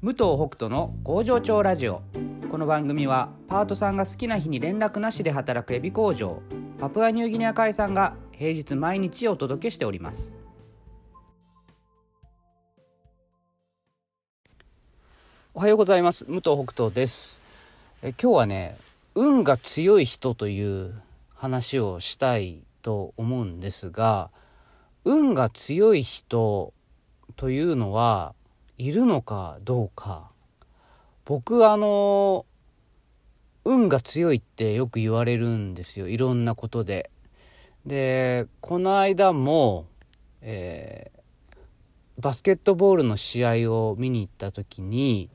武藤北斗の工場長ラジオ。この番組はパートさんが好きな日に連絡なしで働くエビ工場パプアニューギニア海産が平日毎日お届けしております。おはようございます。武藤北斗です。え今日はね運が強い人という話をしたいと思うんですが運が強い人というのはいるのかどうか僕あの運が強いってよく言われるんですよいろんなことで。でこの間も、えー、バスケットボールの試合を見に行った時に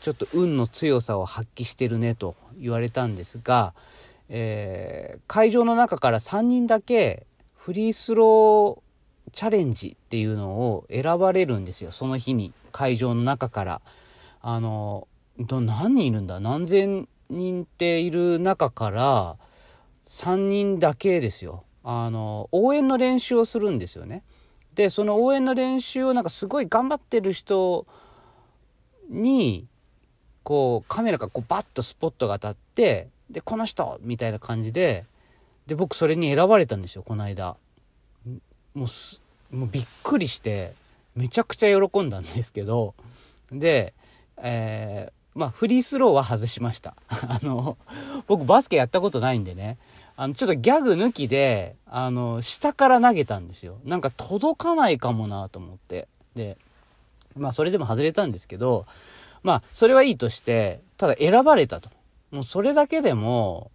ちょっと運の強さを発揮してるねと言われたんですが、えー、会場の中から3人だけフリースローチャレンジっていうのを選ばれるんですよ。その日に会場の中から。あのど何人いるんだ？何千人っている中から3人だけですよ。あの応援の練習をするんですよね。でその応援の練習をなんかすごい頑張ってる人にこうカメラがこうバッとスポットが当たってでこの人みたいな感じでで僕それに選ばれたんですよこの間。もうもうびっくりしてめちゃくちゃ喜んだんですけどで、えー、まあフリースローは外しました。あの僕バスケやったことないんでね。あのちょっとギャグ抜きであの下から投げたんですよ。なんか届かないかもなと思って。でまあそれでも外れたんですけどまあそれはいいとしてただ選ばれたと。もうそれだけでも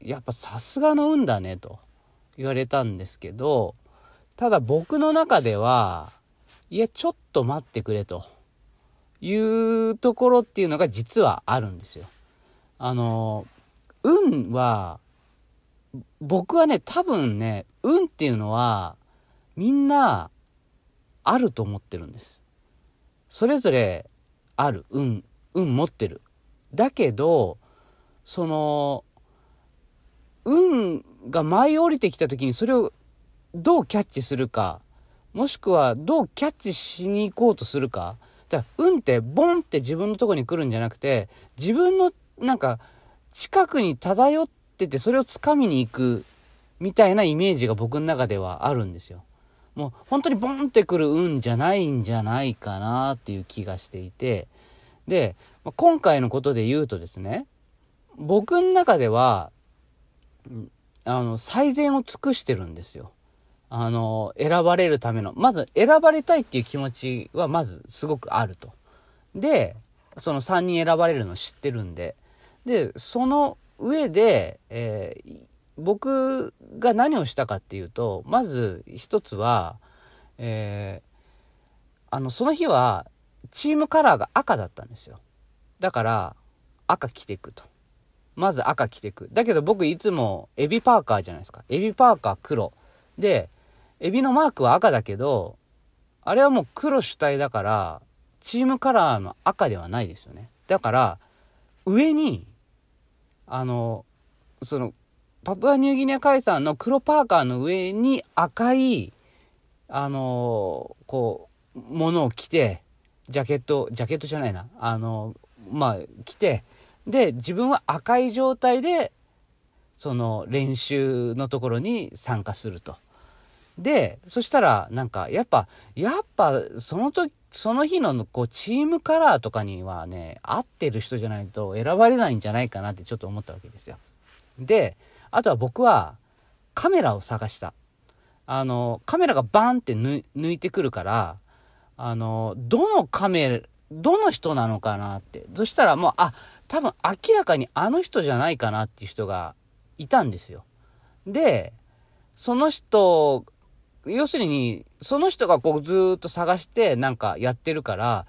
やっぱさすがの運だねと言われたんですけどただ僕の中では、いや、ちょっと待ってくれというところっていうのが実はあるんですよ。あの、運は、僕はね、多分ね、運っていうのは、みんな、あると思ってるんです。それぞれ、ある、運、運持ってる。だけど、その、運が舞い降りてきた時にそれをどうキャッチするか、もしくはどうキャッチしに行こうとするか。だから運ってボンって自分のとこに来るんじゃなくて、自分のなんか近くに漂っててそれを掴みに行くみたいなイメージが僕の中ではあるんですよ。もう本当にボンってくる運じゃないんじゃないかなっていう気がしていて、で、今回のことで言うとですね、僕の中では、あの、最善を尽くしてるんですよ。あの、選ばれるための、まず選ばれたいっていう気持ちはまずすごくあると。で、その3人選ばれるの知ってるんで。で、その上で、えー、僕が何をしたかっていうと、まず一つは、えー、あの、その日はチームカラーが赤だったんですよ。だから、赤着ていくと。まず赤着ていく。だけど僕いつもエビパーカーじゃないですか。エビパーカー黒。で、エビのマークは赤だけど、あれはもう黒主体だから、チームカラーの赤ではないですよね。だから、上に、あの、その、パプアニューギニア海産の黒パーカーの上に赤い、あの、こう、ものを着て、ジャケット、ジャケットじゃないな。あの、まあ、着て、で、自分は赤い状態で、その練習のところに参加すると。で、そしたら、なんか、やっぱ、やっぱ、その時、その日のこうチームカラーとかにはね、合ってる人じゃないと選ばれないんじゃないかなってちょっと思ったわけですよ。で、あとは僕はカメラを探した。あの、カメラがバーンって抜いてくるから、あの、どのカメラ、どの人なのかなって。そしたらもう、あ、多分明らかにあの人じゃないかなっていう人がいたんですよ。で、その人要するに、その人がこうずっと探してなんかやってるから、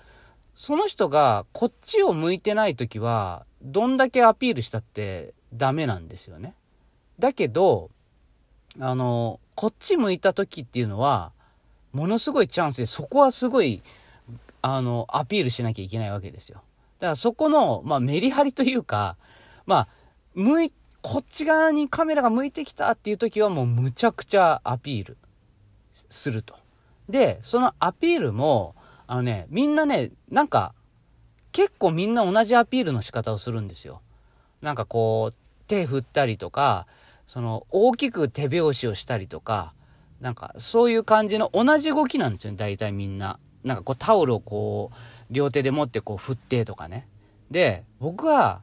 その人がこっちを向いてない時は、どんだけアピールしたってダメなんですよね。だけど、あの、こっち向いた時っていうのは、ものすごいチャンスで、そこはすごい、あの、アピールしなきゃいけないわけですよ。だからそこの、まあ、メリハリというか、まあ、向い、こっち側にカメラが向いてきたっていう時はもうむちゃくちゃアピール。すると。で、そのアピールも、あのね、みんなね、なんか、結構みんな同じアピールの仕方をするんですよ。なんかこう、手振ったりとか、その、大きく手拍子をしたりとか、なんか、そういう感じの同じ動きなんですよね、大体みんな。なんかこう、タオルをこう、両手で持ってこう、振ってとかね。で、僕は、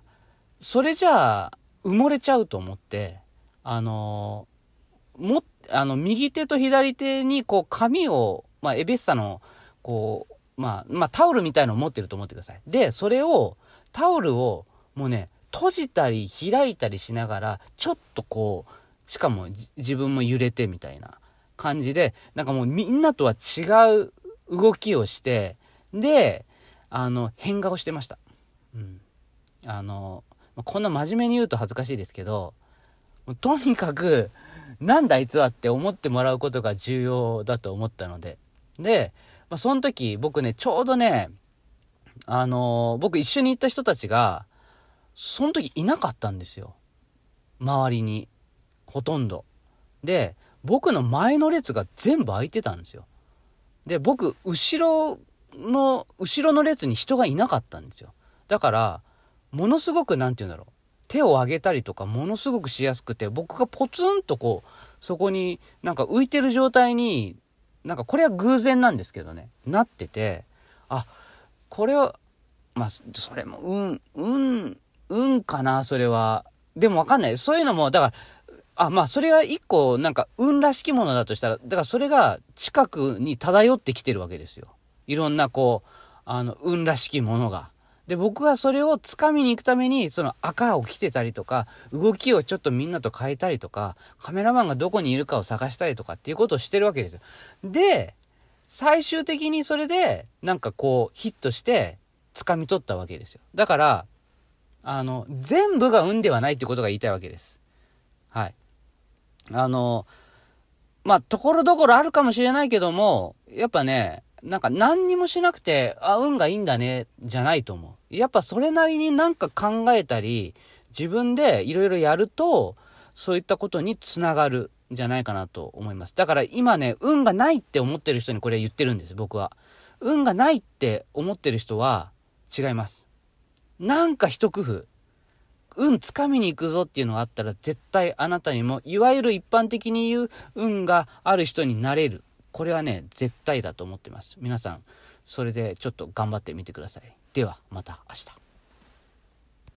それじゃあ、埋もれちゃうと思って、あのも、あの、右手と左手にこう、紙を、まあ、エベッサの、こう、まあ、まあ、タオルみたいのを持ってると思ってください。で、それを、タオルを、もうね、閉じたり開いたりしながら、ちょっとこう、しかも自分も揺れてみたいな感じで、なんかもうみんなとは違う動きをして、で、あの、変顔してました。うん。あの、こんな真面目に言うと恥ずかしいですけど、とにかく、なんだあいつはって思ってもらうことが重要だと思ったので。で、まあ、その時僕ね、ちょうどね、あの僕一緒に行った人たちが、その時いなかったんですよ。周りに。ほとんど。で、僕の前の列が全部空いてたんですよ。で、僕、後ろの、後ろの列に人がいなかったんですよ。だから、ものすごく、なんて言うんだろう。手を上げたりとか、ものすごくしやすくて、僕がポツンとこう、そこになんか浮いてる状態に、なんかこれは偶然なんですけどね、なってて、あ、これは、まあ、それも、うん、うん、運かな、それは。でもわかんない。そういうのも、だから、あ、まあ、それが一個、なんか、運らしきものだとしたら、だからそれが近くに漂ってきてるわけですよ。いろんな、こう、あの、運らしきものが。で、僕はそれを掴みに行くために、その赤を着てたりとか、動きをちょっとみんなと変えたりとか、カメラマンがどこにいるかを探したりとかっていうことをしてるわけですよ。で、最終的にそれで、なんかこう、ヒットして、掴み取ったわけですよ。だから、あの、全部が運ではないってことが言いたいわけです。はい。あの、まあ、ところどころあるかもしれないけども、やっぱね、なんか何にもしなくて、あ、運がいいんだね、じゃないと思う。やっぱそれなりになんか考えたり、自分でいろいろやると、そういったことにつながるんじゃないかなと思います。だから今ね、運がないって思ってる人にこれ言ってるんです、僕は。運がないって思ってる人は違います。なんか一工夫、運つかみに行くぞっていうのがあったら絶対あなたにも、いわゆる一般的に言う運がある人になれる。これはね、絶対だと思ってます。皆さん、それでちょっと頑張ってみてください。では、また明日。